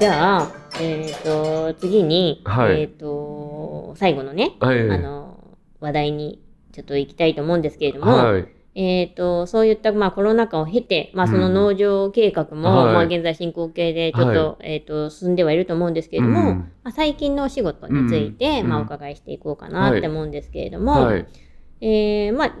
じゃあ、えっ、と、次に、はい。えっ、と、最後のね、はい。あの、話題にちょっと行きたいと思うんですけれども、はい。えっ、と、そういった、まあ、コロナ禍を経て、まあ、その農場計画も、はい。まあ、現在進行形で、ちょっと、はえっ、と、進んではいると思うんですけれども、うん。まあ、最近のお仕事について、まあ、うん。うんお伺いしていこうかなって思うんですけれども、はい。えーまあ、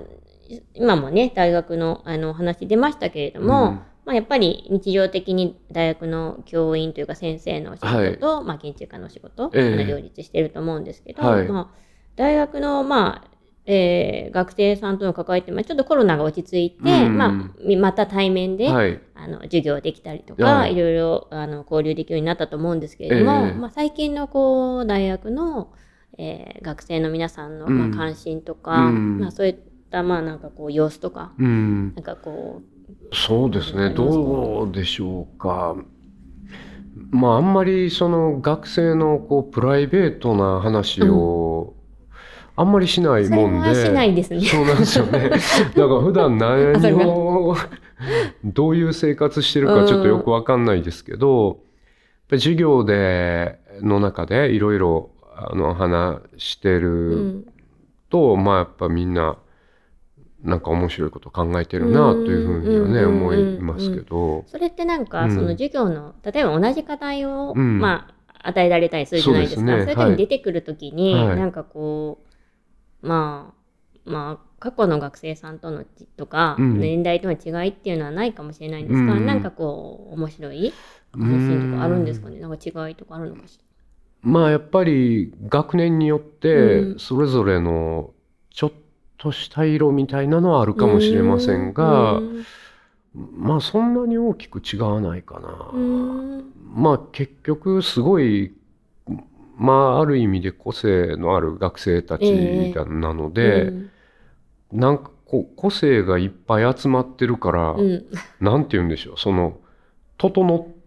今もね、大学の、あの、話出ましたけれども、うんまあ、やっぱり日常的に大学の教員というか先生のお仕事と、まあ、建築家のお仕事、両立してると思うんですけど、はい。まあ、大学の、まあえー学生さんとの関わりって、まあ、ちょっとコロナが落ち着いて、うん。まあ、みまた対面で、はい。あの授業できたりとか、はい。い、ろいろあの交流できるようになったと思うんですけれども、ええ。まあ、最近のこう大学の、えー学生の皆さんの、うん。まあ、関心とか、うん。まあ、そういったまあなんかこう様子とか、うん。なんかこそうですね。どうでしょうか？まあ、あんまりその学生のこうプライベートな話をあんまりしないもんで。はしないですね。そうなんですよね。だから普段何を、どういう生活してるかちょっとよくわかんないですけど、やっぱり授業で、の中でいろいろあの話してうるんと、まあやっぱみんな、なんか面白いこと考えてるなというふうにはね、うん思いますけど。それってなんか、うん。その授業の例えば同じ課題を、うん。まあ、与えられたりするじゃないですか。そうね。いう時に出てくる時に、はい。なんかこうまあまあ過去の学生さんとのちとか、うん。年代との違いっていうのはないかもしれないんですが、うん。なんかこう面白い話とかあるんですかね？なんか違いとかあるのかしまあやっぱり学年によってうん。それぞれのちょっとした色みたいなのはあるらかもしれませんが、うん。まあそんなに大きく違わないかな。うん。まあ結局すごいまあある意味で個性のある学生たちだなので、うん。なんかこう個性がいっぱい集まってるから、うん。なんて言うんでしょう。その整っ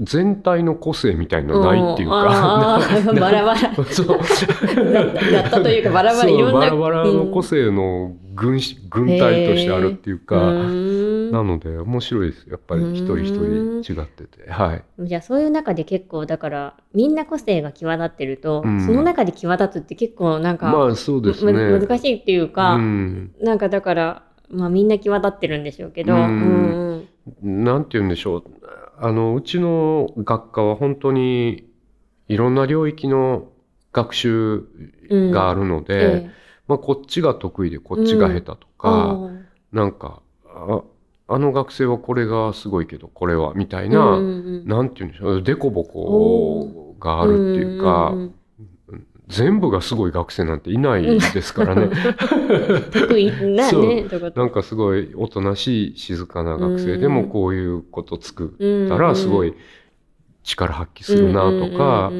全体の個性みたいなのないっていうあか。ーバラバラ。そう。だったというかバラバラいろんなバラバラの個性の軍し軍隊としてあるっていうか、うん。なので面白いです。やっぱり一人一人違ってて。はい。じゃあそういう中で結構だからみんな個性が際立ってると、うん。その中で際立つって結構なんか、まあそうですね。む難しいっていうか、うん、なんかだから、まあ、みんな際立ってるんでしょうけど、うん。うんうん。なんて言うんでしょうあのうちの学科は本当にいろんな領域の学習うんがあるので、えまあ、こっちが得意でこっちが下手とえか、あなんかああの学生はこれがすごいけどこれはみたいーな、うんうんなんて言うんでしょう、デコボコがあるっていうか、んん全部がすごい学生なんていないですからね。なんかすごいおとなしい静かな学生でもうんこういうこと作うんったらすごい力発揮するなとか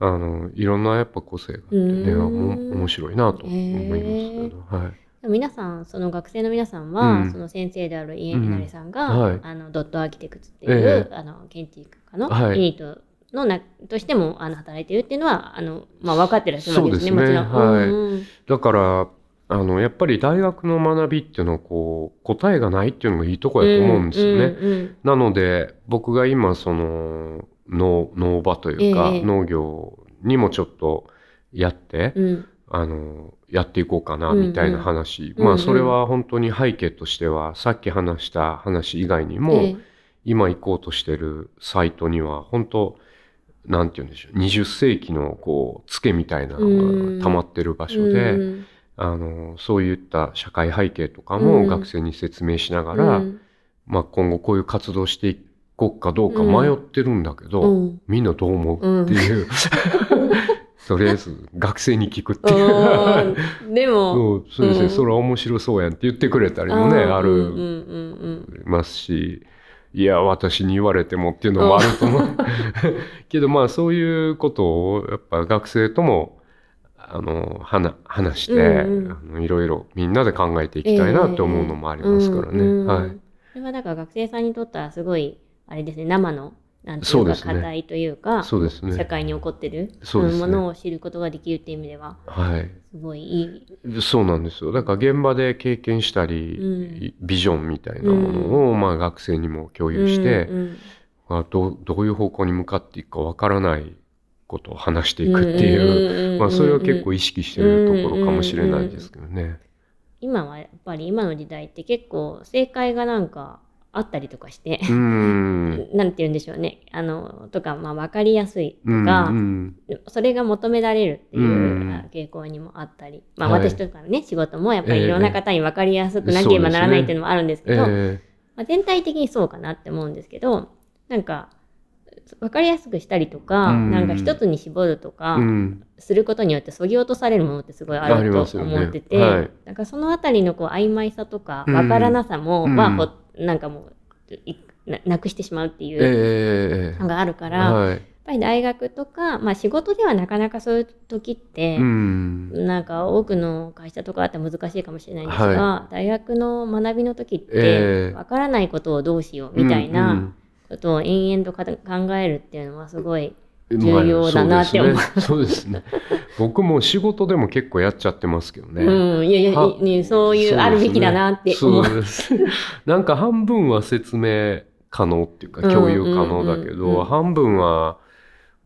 あの、いろんなやっぱ個性があってね、面白いなと思いますけど、はい。皆さんその学生の皆さんは、うん。その先生である家稲荷さんが、うん。はい。あのドットアーキテクツっていう、ええ。あの建築家のはい。ユニットのなとしてもあの働いてるっていうのはあの、まあ、分かってらっしゃるわけですねそうですね。もちろん。はい。うん。だから、あの、やっぱり大学の学びっていうのはこう、答えがないっていうのがいいところだと思うんですよね。うんうんなので僕が今その農農場というか、ええ。農業にもちょっとやって、うん。うんあのやっていこうかなうんうんみたいな話、うんうん。まあそれは本当に背景としてはさっき話した話以外にも、ええ。今行こうとしてるサイトには本当なんて言うんでしょう。20世紀のこうツケみたいなのが溜まってる場所で、うん。あのそういった社会背景とかうん。も学生に説明しながうら、ん。まあ、今後こういう活動していこうかどうか迷ってるんだけど、うん。みんなどう思う？っていう、とりあえず学生に聞くっていう。でも。そうですね、うん。それは面白そうやんって言ってくれたりもね、ある、ますし、いや、私に言われてもっていうのもあると思う。けどまあそういうことをやっぱ学生ともあの話話して、うんうんあのいろいろみんなで考えていきたいなって思うのもありますからね。うんうんはい。それはだから学生さんにとってはすごいあれですね生のなんていうか課題というかそうですね社会に起こってるそうですねものを知ることができるっていう意味でははい。すごいいい。そうなんですよ。だから現場で経験したり、うんビジョンみたいなものを、まあ学生にも共有して、うんまあ、どうどういう方向に向かっていくかわからないことを話していくっていう、まあ、それは結構意識してるところかもしれないですけどね。今はやっぱり今の時代って結構正解がなんかあったりとかして、うん。なんて言うんでしょうね。あのとかまあ分かりやすいとうんか、うん。それが求められるっていう、傾向にもあったり、まあ、はい。私とかのね、仕事もやっぱりええいろんな方に分かりやすくなければならないっていうのもあるんですけど、えまあ、全体的にそうかなって思うんですけどなんか分かりやすくしたりとか、うん。なんか一つに絞るとか、えうん。することによってそぎ落とされるものってすごいあると思ってて、はい。なんかそのあたりのこう曖昧さとかうん。分からなさも、うん。はほなんかもういななくしてしまうっていうええのがあるから、はい。やっぱり大学とか、まあ、仕事ではなかなかそういう時って、うん。なんか多くの会社とかだって難しいかもしれないんですが、は大学の学びの時ってええ。分からないことをどうしようみたいなうんことを延々とか考えるっていうのはすごいうん重要だなって思うまあそうですね。そうですね僕も仕事でも結構やっちゃってますけどね。うん、いやいやそういうあるべきだなって思う。そうですね。なんか半分は説明可能っていうかうん共有可能だけうんうんうんど、半分は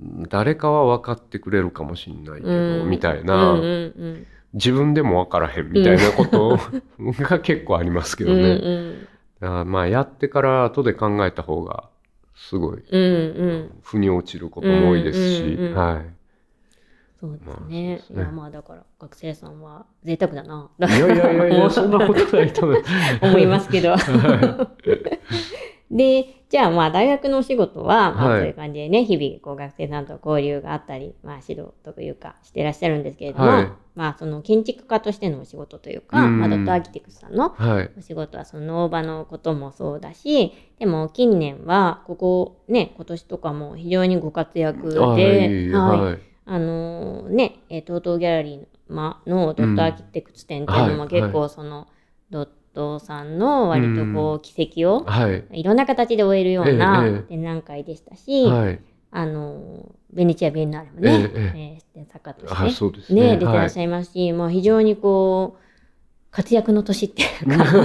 うん誰かは分かってくれるかもしれないけど、うんみたいうんな、うん自分でも分からへんみたいなことが結構ありますけうんうんどね。うんだからまあやってから後で考えた方がすごい。うんうん。腑に落ちることも多いですし、うんうんうんはい。そうですまあね。いやまあだから学生さんは贅沢だな。いやいやいやいや、そんなことないと思 いますけど。は で、じゃあまあ大学のお仕事は、まあはい。そういう感じでね、日々こう学生さんと交流があったり、まあ指導というかしてらっしゃるんですけれども、はい。まあその建築家としてのお仕事というか、うん。まあドットアーキテクスさんのはい。お仕事はその農場のこともそうだし、でも近年はここね、今年とかも非常にご活躍で、あはいはい。はい。あのね、えー、トートギャラリーまのドットアーキテクツ展っていうのもはい結構その、ドットさんの割とこう奇跡をはい。いろんな形で終えるような展覧会でしたし、はい。あのベネチア・ビエンナーレもね、えええー作家とあ、してね。ね出てらっしゃいますし、まあ、非常にこう活躍の年っていうかは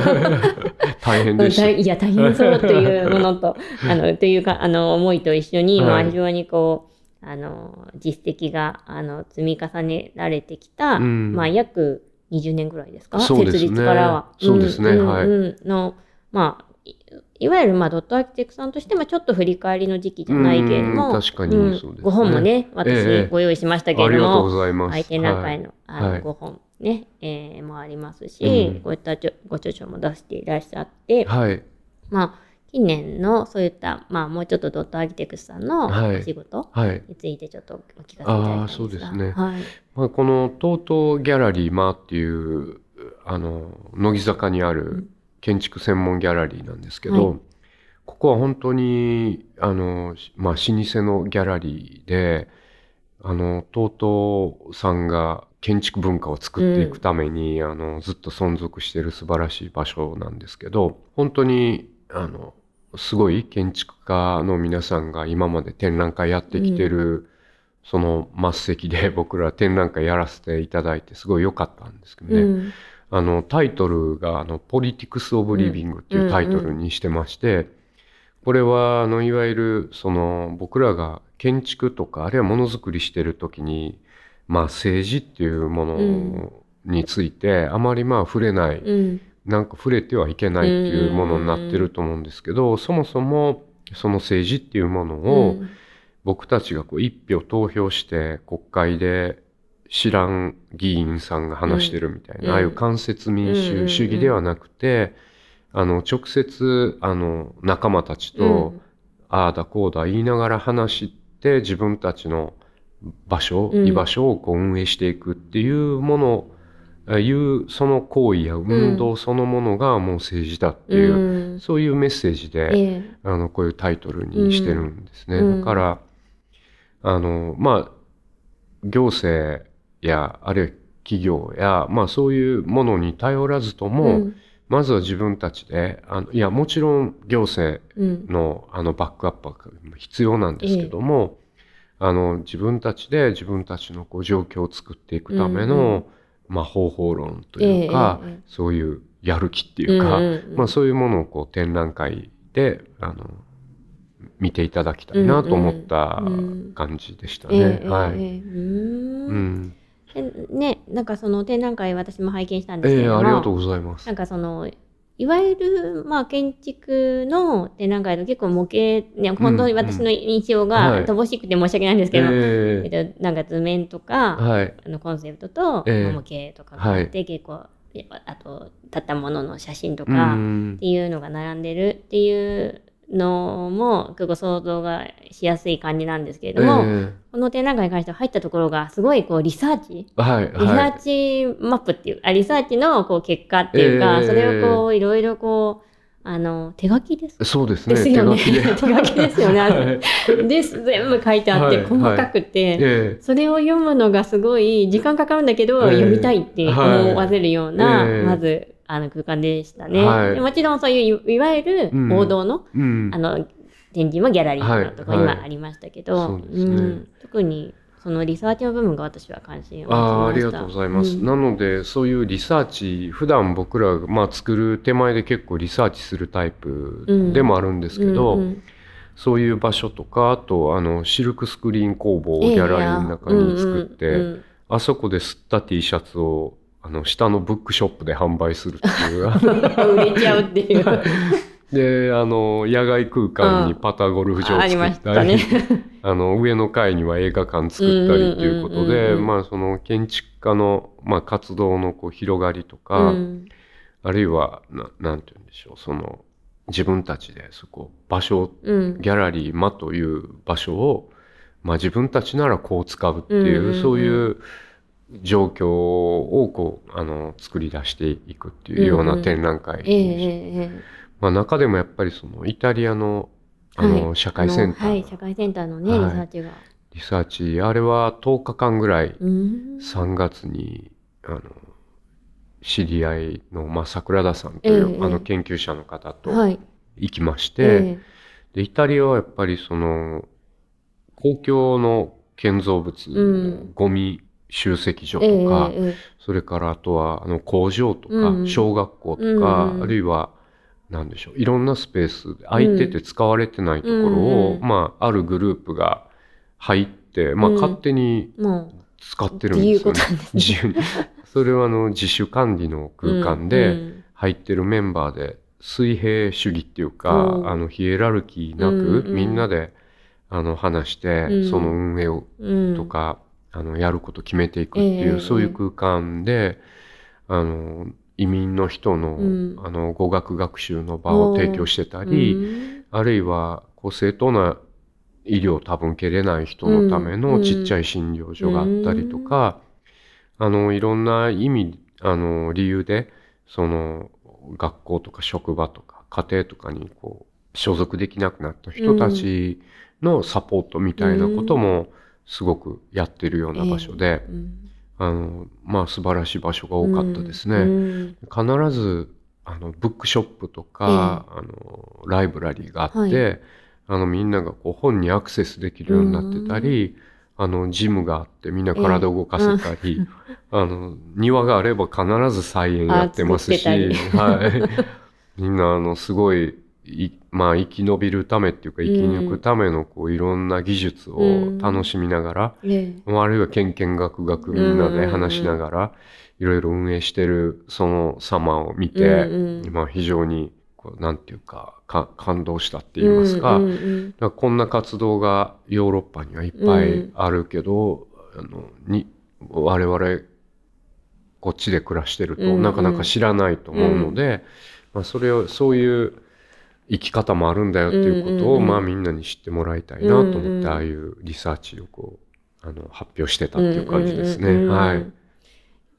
い 大変でした。大いや大変そうというものと あのというかあの思いと一緒に、まあ、はい非常にこうあの実績があの積み重ねられてきた、うんまあ、約20年ぐらいですか？そうですね。設立からは。そうですね。んんはい。うん。のまあいいわゆるまあドットアーキテクさんとしてもちょっと振り返りの時期じゃないけれども、うん確かにうんそうですね。ご本もねええ私ご用意しましたけありがとうれども、ございます。はい、展覧会の,、あのはい。5本ね、えーもありますし、うん。こういったちょご著書も出していらっしゃって、はい。はい。まあ近年のそういった、まあ、もうちょっとドットアーキテクスさんのはい。お仕事はい。についてちょっとお聞かせいただきたいんですがそうですね。はい。まあ、このトートギャラリーマーっていう、あの、乃木坂にある建築専門ギャラリーなんですけど、はい。ここは本当に、あの、まあ、老舗のギャラリーで、あの、トートさんが建築文化を作っていくために、あの、ずっと存続している素晴らしい場所なんですけど、本当に、あの、すごい建築家の皆さんが今まで展覧会やってきてる、その末席で 僕ら展覧会やらせていただいてすごい良かったんですけどね、うん。あのタイトルがあの「ポリティクス・オブ・リビング」っていうタイトルにしてまして、これはあのいわゆるその僕らが建築とかあるいはものづくりしてる時に、まあ、政治っていうものについてあまりまあ触れない、うんなんか触れてはいけないっていうものになってると思うんですけど、そもそもその政治っていうものを、うん。僕たちがこう一票投票して国会で知らん議員さんが話してるみたいな、うん。ああいう間接民主主義ではなくて、あの直接あの仲間たちと、うん。ああだこうだ言いながら話して自分たちの場所、うん。居場所をこう運営していくっていうものあいうその行為や運動そのものがもう政治だっていう、うん。そういうメッセージで、ええ。あのこういうタイトルにしてるんですね。うん。だからあのまあ行政やあるいは企業やまあそういうものに頼らずとも、うん。まずは自分たちであのいやもちろん行政うん。のあのバックアップは必要なんですけども、あの自分たちで自分たちのこう状況を作っていくための、まあ、方法論というか、ええええそういうやる気っていうか、うんうんうん。まあ、そういうものをこう展覧会であの見ていただきたいなと思った感じでしたえね。えはい。うん。ねなんかその展覧会私も拝見したんですけええれども、ありがとうございます。なん。かそのいわゆる、まあ、建築の展覧会の結構模型、ね、本当に私の印象はい。が乏しくて申し訳ないんですけど、えええっと、なんか図面とか、はい。あのコンセプトと、ええまあ模型とかがあって、結構あと建物の写真とか、っうん。ていうのが並んでるっていうのも結構想像がしやすい感じなんですけれども、えこの展覧会に関しては入ったところがすごいこうリサーチえはい。リサはい。ーチマップっていう、あリサーチのこう結果っていうか、えーそれをこういろいろこうあの手書きです。そうですね。ですよね。手書きで。すよね。はい。です全部書いてあってはい細かくて、ええ。それを読むのがすごい時間かかるんだけど、えー読みたいって思わせるような、まずあの空間でしたね、はい。でもちろんそういういいわゆるうん。王道の,、うん。あ。の展示もギャラリーのとこはい。はい今ありましたけど、そうですね。ん。特にそのリサーチの部分が私は関心を持ちました。ああありがとうございます、うん。なのでそういうリサーチ普段僕らが、まあ、作る手前で結構リサーチするタイプでもあるんですけど、うんうんそういう場所とかあとあのシルクスクリーン工房をギャラリーの中に作って、うんうん。あそこで吸った T シャツをあの下のブックショップで販売するっていう。う ん売れちゃうっていう。であの野外空間にパターゴルフ場を作っしたたり、ね。あの上の階には映画館作ったりっていうことで建築家の、まあ、活動のこう広がりとか、うん。あるいはななんて言うんでしょうその自分たちでそこ場所うん。ギャラリー間という場所を、まあ、自分たちならこう使うっていう,、うんうんうん。そういう状況をこうあの作り出していくっていうような展覧会、えええええまあ、中でもやっぱりそのイタリアのあの、はい。社会センター、はい、社会センターのね、はい。リサーチが。リサーチあれは10日間ぐらいうん。3月にあの知り合いの、まあ、桜田さんという、ええあの研究者の方とはい。行きまして、えでイタリアはやっぱりその公共の建造物、うん。ゴミ集積所ええとか、ええ。それからあとはあの工場とか、うん。小学校とか、うんあるいはなんでしょういろんなスペース空いてて使われてないところを、うんまあ、あるグループが入って、まあ、うん勝手に使ってるんですよね。自由に。それはあの自主管理のう。空間で、うん入ってるメンバーで水平主義っていうか、うん。あのヒエラルキーなく、みんなであの話して、うん。その運営をうん。とか、あのやること決めていくっていう、ええそういう空間であの移民の人の,、うん。あの語学学習の場を提供してたり、うん。あるいはこう正当な医療を多分受けれない人のためうん。のちっちゃい診療所があったりとか、あのいろんな意味あの理由でその学校とか職場とか家庭とかにこう所属できなくなった人たちのサポートみたいなこともすごくやってるような場所で、うん。あのまあ素晴らしい場所が多かったですね。うん必ずあのブックショップとか、あのライブラリーがあって、はあのみんながこう本にアクセスできるようになってたり、あのジムがあってみんな体を動かせたり、あの庭があれば必ず菜園やってますし、はい、みんなあのすごいいまあ生き延びるためっていうか生き抜くためのこういろんな技術を楽しみながら、ええ。あるいはけんけんがくがくみん。なで話しながら、いろいろ運営してるその様を見て、うんうん。まあ非常にこうなんていうかか感動したって言いますか,、からこんな活動がヨーロッパにはいっぱいあるけど、あのに我々こっちで暮らしてるとうんうん。なかなか知らないと思うので、まあ、それをそういう生き方もあるんだよっていうことを、うんうんうんまあみんなに知ってもらいたいなと思って、うんうんああいうリサーチをこうあの発表してたっていう感じですね。うんうんうんうん。はい。やっ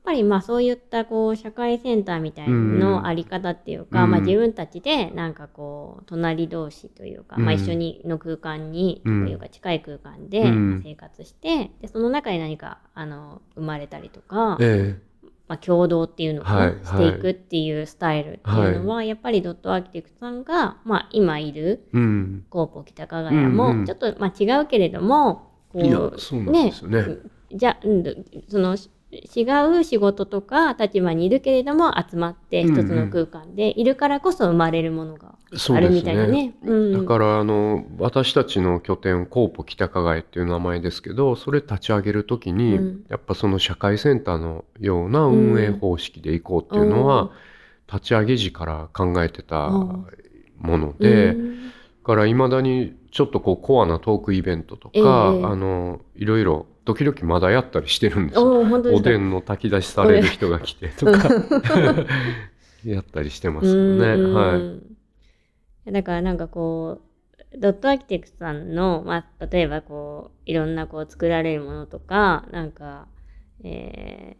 ぱりまあそういったこう社会センターみたいのあり方っていうか、うん。まあ、自分たちでなんかこう隣同士というか、うん。まあ、一緒にの空間に、うんというか近い空間でうん。生活して、でその中に何かあの生まれたりとか、えまあ、共同っていうのを、はいしていくっていうスタイルっていうのは、やっぱりドットアーキテクトさんが、まあ、今いる。コーポ北加賀屋も、うんうんちょっと、まあ、違うけれどもこういやそうなんですよね。じゃうんその違う仕事とか立場にいるけれども集まって一つの空間でいるからこそ生まれるものがあるみたいなね。うん。だからあの私たちの拠点コーポ北加害っていう名前ですけどそれ立ち上げる時に、うん。やっぱその社会センターのような運営方式でいこうっていうのは、立ち上げ時から考えてたうんもので、うん。だからいまだにちょっとこうコアなトークイベントとか、ええ。あのいろいろ時々まだやったりしてるんですよ。おでんの炊き出しされる人が来てとか やったりしてますよね。うんはい。だからなんかこうドットアーキテクトさんの、まあ、例えばこういろんなこう作られるものとかなんか、え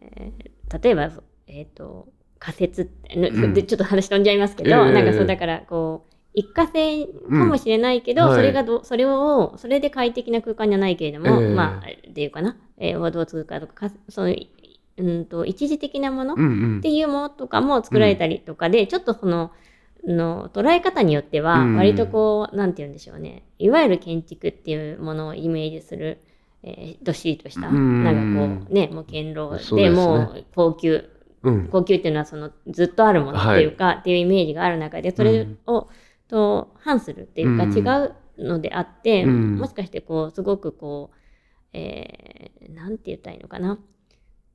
ー例えば、えっと仮説って、ちょっと話飛んじゃいますけど、ええなんかそうだからこう一過性かもしれないけど、うん。はい。それがどそれをそれで快適な空間じゃないけれども、ええ。まあっていうかな、えー、どう作るかとかかそういううんと一時的なもの、うんうん。っていうものとかも作られたりとかで、ちょっとそのの捉え方によってはうん。割とこう、なんて言うんでしょうね。いわゆる建築っていうものをイメージする、えーどっしりとした、うん。なんかこうねもう堅牢ですね。でもう高級うん。高級っていうのはそのずっとあるものっていうか、っていうイメージがある中でそれを、と反するっていうか、うん。違うのであって、うん。もしかしてこうすごくこう、えーなんて言ったらいいのかな。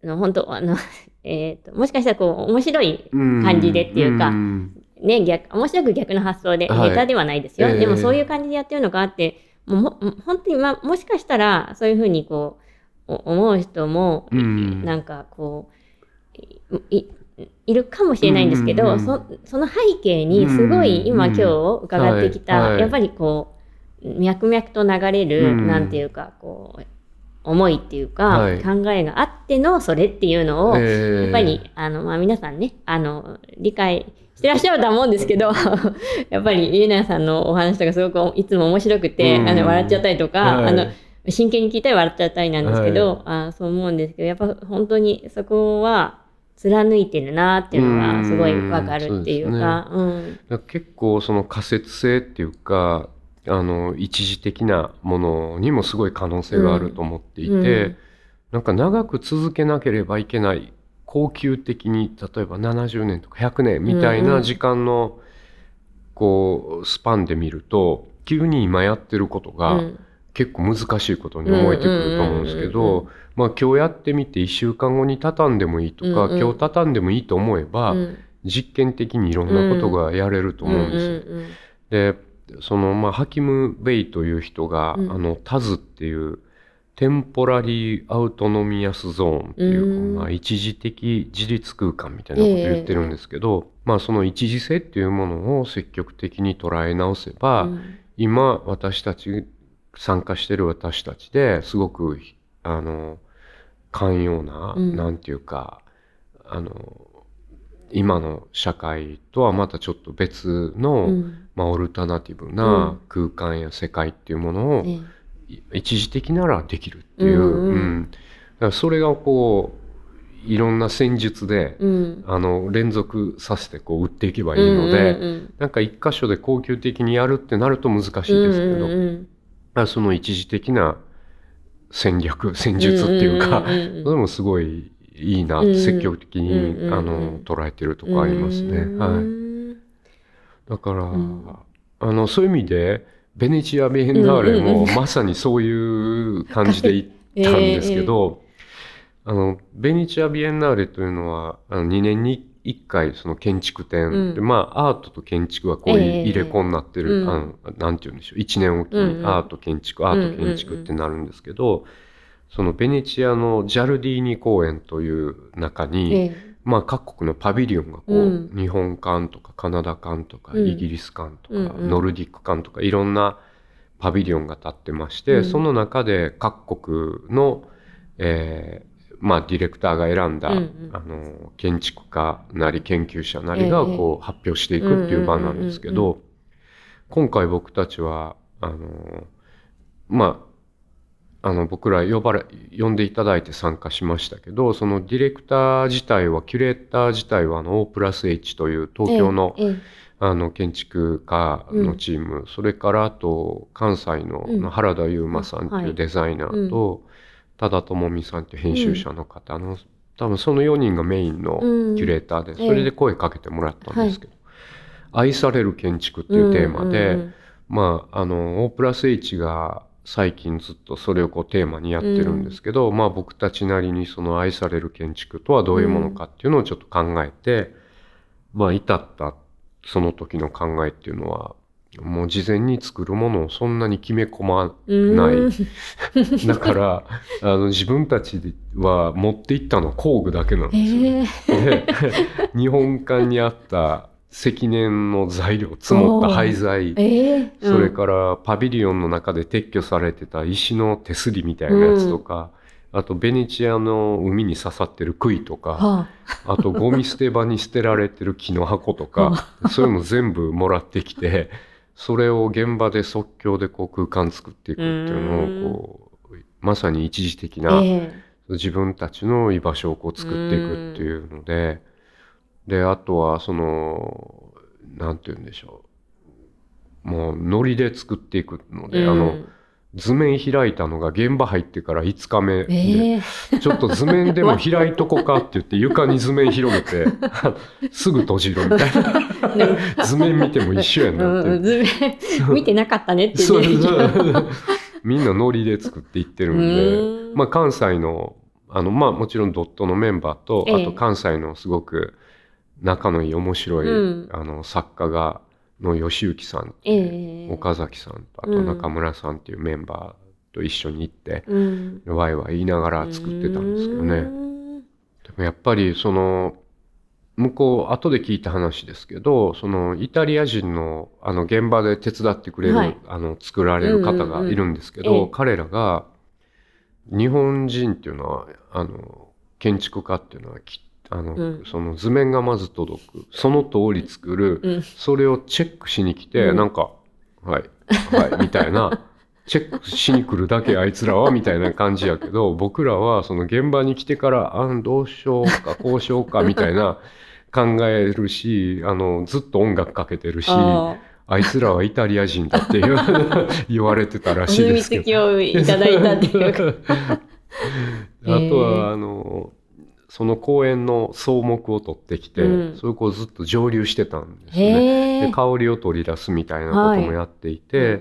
あの本当あの、えー、ともしかしたらこう面白い感じでっていうかん。ね逆面白く逆の発想で、はい。ネタではないですよ、ええ。でもそういう感じでやってるのがあってもうも本当に、まあ、もしかしたらそういうふうにこうお思う人も、うん。なんかこういいいるかもしれないんですけど、うんうんうんそその背景にすごい今、うん今日伺ってきた、はいはい。やっぱりこう脈々と流れる、うん。なんていうかこう思いっていうか、はい。考えがあってのそれっていうのを、えー。やっぱりあの、まあ、皆さんねあの理解してらっしゃるとは思うんですけど やっぱりゆうなさんのお話とかすごくいつも面白くて、うん。あの笑っちゃったりとか、はい。あの真剣に聞いたり笑っちゃったりなんですけど、あそう思うんですけどやっぱ本当にそこは貫いてるなっていうのがすごいわかるっていうか。うんだから結構その仮説性っていうかあの一時的なものにもすごい可能性があると思っていて、うん。なんか長く続けなければいけない恒久的に例えば70年とか100年みたいうんうなん時間のこうスパンで見ると急に今やってることうがん結構難しいことに思えてくると思うんですけどまあ今日やってみて1週間後に畳んでもいいとか、うんうん。今日畳んでもいいと思えば、うん。実験的にいろんなことがやれると思うんです。でそのまあハキム・ベイという人が、うん。あのタズっていうテンポラリー・アウトノミアス・ゾーンっていう、うんまあ、一時的自立空間みたいなことを言ってるんですけど、まあその一時性っていうものを積極的に捉え直せば、うん。今私たち参加してる私たちですごくあの寛容な、うん。なんていうかあの今の社会とはまたちょっと別の、うん。まあ、オルタナティブうなん。空間や世界っていうものを、一時的ならできるっていう、うんうんうん。だからそれがこういろんな戦術で、うん。あの連続させてこう打っていけばいいので、うんうんなんか一箇所で恒久的にやるってなると難しいですけど、うんうんうんまあその一時的な戦略戦術っていうか、それもすごいいいな積極的に、捉えてるとこありますね。うん。はい、だから、んあのそういう意味でベネチア・ビエンナーレもまさにそういう感じで行ったんですけど、あのベネチア・ビエンナーレというのはあの2年に1回その建築展、うん。でまあアートと建築がこうええ。入れ子になってる、うん。あのなんて言うんでしょう。1年おきうんうん。にアート建築、アート建築ってなるんですけど、そのベネチアのジャルディーニ公園という中に、ええ。まあ、各国のパビリオンがこう、うん。日本館とかカナダ館とか、うん。イギリス館とか、うんうん。ノルディック館とかいろんなパビリオンが立ってまして、うん。その中で各国の、えーまあ、ディレクターが選んだ、うんうん。あの建築家なり研究者なりがええ。こう発表していくっていう場なんですけうんうんうんど今回僕たちはあのまああの僕ら呼ばれ呼んでいただいて参加しましたけどそのディレクター自体はキュレーター自体はあの O プラス H という東京の,、ええあの建築家のチーム、それからあと関西のうん。原田悠馬さんってはいいうデザイナーと、多田智美さんっていう編集者の方。の多分その4人がメインのうん。キュレーターで、ええ。それで声かけてもらったんですけど、愛される建築っていうテーマで、まああの O プラス H が最近ずっとそれをこうテーマにやってるんですけど、まあ僕たちなりにその愛される建築とはどういうものかっていうのをちょっと考えて、まあ至ったその時の考えっていうのはもう事前に作るものをそんなに決め込まうんない。うん。だからあの自分たちは持っていったのは工具だけなんですよね。ええで日本館にあった積年の材料積もった廃材。ええそれからパビリオンの中で撤去されてた石の手すりみたいなやつとか、あとベネチアの海に刺さってる杭とか。はあ。とゴミ捨て場に捨てられてる木の箱とか。そういうの全部もらってきてそれを現場で即興でこう空間作っていくっていうのをこうまさに一時的あなえ自分たちの居場所をこう作っていくっていうので、で、あとはその、なんて言うんでしょう。もうノリで作っていくので、えあの、図面開いたのが現場入ってから5日目で、ええちょっと図面でも開いとこかって言って床に図面広げて、すぐ閉じるみたいな。図面見ても一緒やなって。うん、図面見てなかったねってそう みんなノリで作っていってるんうでまあ関西の、あの、まあもちろんドットのメンバーと、ええ。あと関西のすごく仲のいい面白い、うん。あの、作家が、の吉行さんえいう、え。岡崎さんと、あと中村さんっていうメンバーと一緒に行って、うん。ワイワイ言いながら作ってたんですけどうね。ん。でもやっぱりその向こう後で聞いた話ですけどそのイタリア人のあの現場で手伝ってくれる、はい。あの作られる方がいるんですけど、うん。うんうんええ。彼らが日本人っていうのはあの建築家っていうのはきあの、うん。その図面がまず届く。その通り作る、うん。それをチェックしに来て、うん。なんか「はいはい」みたいな。チェックしに来るだけあいつらはみたいな感じやけど僕らはその現場に来てから「あんどうしようかこうしようか」みたいな考えるしあのずっと音楽かけてるしああいつらはイタリア人だっていう 言われてたらあしいですけど。をいただいたっていうか。あとはあのその公園の草木を取ってきて、うん。それをずっと蒸留してたんですね。で香りを取り出すみたいなこともやっていて、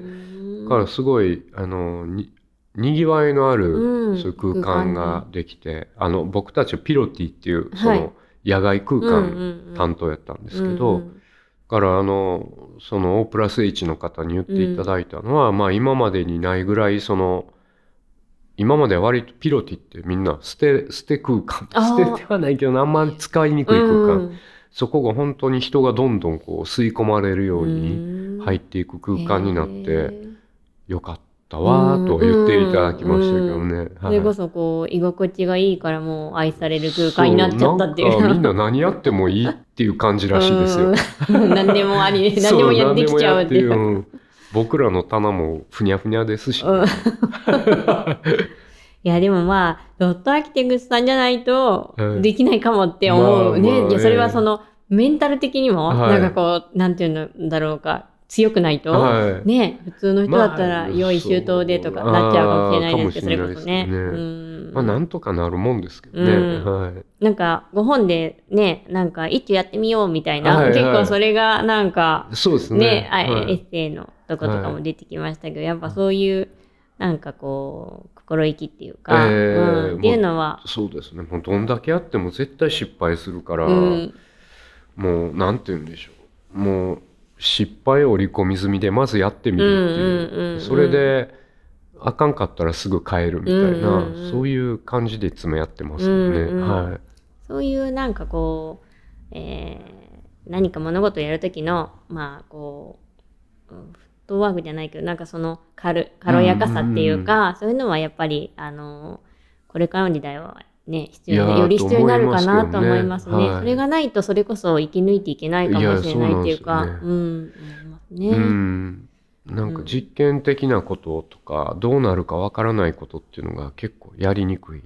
だからすごいあのににぎわいのある、うん。そういう空間ができてあの僕たちはピロティっていうそはい。の野外空間間担当やったんですけど、だからあのその O プラス H の方に言っていただいたのは、まあ今までにないぐらいその今までは割とピロティってみんな捨て捨て空間。捨ててはないけどあんまり使いにくい空間、そこが本当に人がどんどんこう吸い込まれるように入っていく空間になってよかったわーと言っていただきましたけどね。それこそこう居心地がいいからもう愛される空間になっちゃったっていう。そうなんかみんな何やってもいいっていう感じらしいですよ。うん。何でもあり何でもやってきちゃうっていう僕らの棚もふにゃふにゃですし、うん。いやでもまあドットアーキテクスさんじゃないとはい。できないかもって思うね、まあまあいやそれはええそのメンタル的にもはい。なんかこう、なんていうんだろうか強くないと、はい。ね普通の人だったらまあ用意周到でとかなっちゃうかもしれないですけど、それこそね。かもしれないですうんまあなんとかなるもんですけどね。うんはいなんかご本でねなんか一応やってみようみたいな、はいはい結構それがなんかそうですね。ねあはいエッセイのとことかも出てきましたけど、やっぱそういうなんかこう心意気っていうか、えーうんっていうのは、そうですね。もうどんだけやっても絶対失敗するから、うんもうなんて言うんでしょう。もう失敗織り込み済みでまずやってみるっていう。それであかんかったらすぐ帰るみたいな、うんうんうんそういう感じでいつもやってますよね。うんうんはい。そういうなんかこう、えー何か物事をやるときのまあこううんフットワークじゃないけどなんかその軽軽やかさっていうか、そういうのはやっぱりあのこれからの時代はね必要より必要になるかなと思いますね。ねはいそれがないとそれこそ生き抜いていけないかもしれないっていうか、いやそううん、思いますね。うん。なんか実験的なこととか、どうなるかわからないことっていうのが結構やりにくい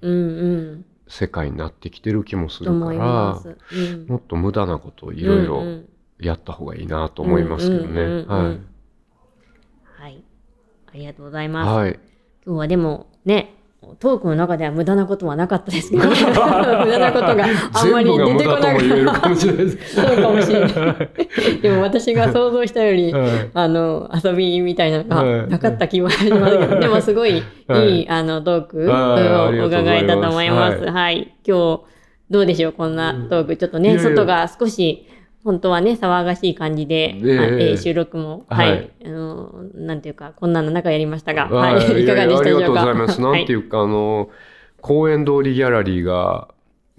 世界になってきてる気もするから、もっと無駄なことをいろいろやった方がいいなと思いますけどね。はい。ありがとうございます。はい。今日はでもね、トークの中では無駄なことはなかったですけど、無駄なことがあんまり出てこなかっかもしれないです。た。そうかもしれない。でも私が想像したより、はいあの、遊びみたいなのはいがなかった気はしますけど、でもすごいいい、はいあの、トークをお伺えたと思います。はいはい。今日、どうでしょうこんなトーク。ちょっとね、外が少し、本当はね、騒がしい感じで、えー収録も、は、はいいあの、なんていうか、こんなの中やりましたが、ははい、いかがでしたでしょうか？ありがとうございます。なんてういうか、あの、公園通りギャラリーが、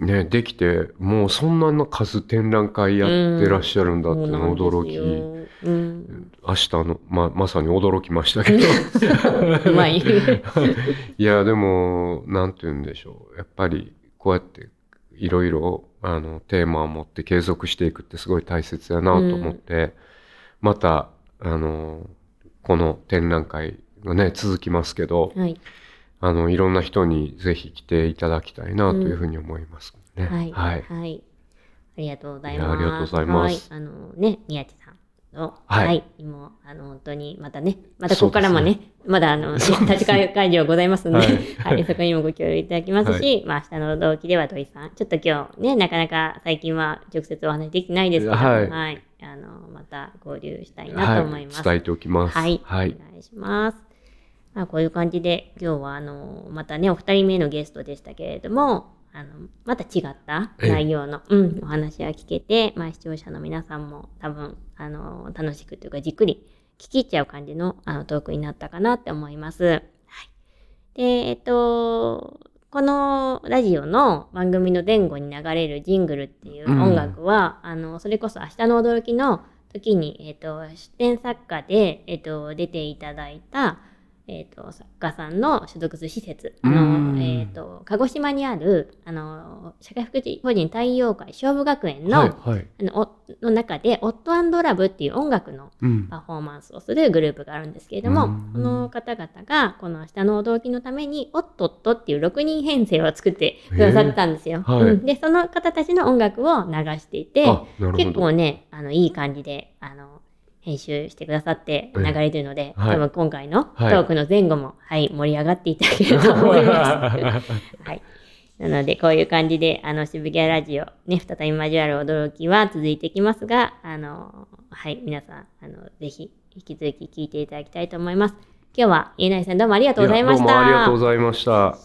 ね、できて、もうそんな数展覧会やってらっしゃるんだっていうの驚き、うん、明日の、ま、まさに驚きましたけど。う まい。いや、でも、なんて言うんでしょう。やっぱり、こうやって、いろいろ、あの、テーマを持って継続していくってすごい大切やなと思って、また、あの、この展覧会がね、続きますけど、はい。あの、いろんな人にぜひ来ていただきたいなというふうに思いますね。はい。はい。はい。ありがとうございます。ありがとうございますはい。あのね、宮地の、はいはい。もう、あの、本当に、またね、またここからもね、まだあの、立ち会会場ございますので、ははいい、そこにもご協力いただきますし、まあ、明日の同期では土井さん、ちょっと今日ね、なかなか最近は直接お話できてないですけど、ははいい。あの、また合流したいなと思います。伝えておきます。はい。はい。お願いします。まあ、こういう感じで、今日は、あの、またね、お二人目のゲストでしたけれども、あの、また違った内容の、うん、お話が聞けて、まあ、視聴者の皆さんも多分、あの、楽しくというか、じっくり聞き入っちゃう感じの、あの、トークになったかなって思います。はい。で、えっと、このラジオの番組の前後に流れるジングルっていう音楽は、あの、それこそ明日の驚きの時に、えっと、出展作家で、えっと、出ていただいた、えっと、作家さんの所属する施設、あうの、んえっと、鹿児島にある、あの、社会福祉法人太陽会勝負学園の、はい。はい。あのおの中で、オットラブっていう音楽のうん。パフォーマンスをするグループがあるんですけれども、うんこの方々がこの下の驚きのために、おっとっとっていう6人編成を作ってくださってたんですよ。はいうんで、その方たちの音楽を流していて、結ど。構ね、あの、いい感じで、あの、編集してくださって流れてるので、はい多分今回のトはいークの前後も、はい、盛り上がっていただけると思います。はい。なので、こういう感じで、あの、渋谷ラジオ、ね、再び交わる驚きは続いてきますが、あの、はい、皆さん、あの、ぜひ、引き続き聞いていただきたいと思います。今日は、家内さんどうもありがとうございました。やどうもありがとうございました。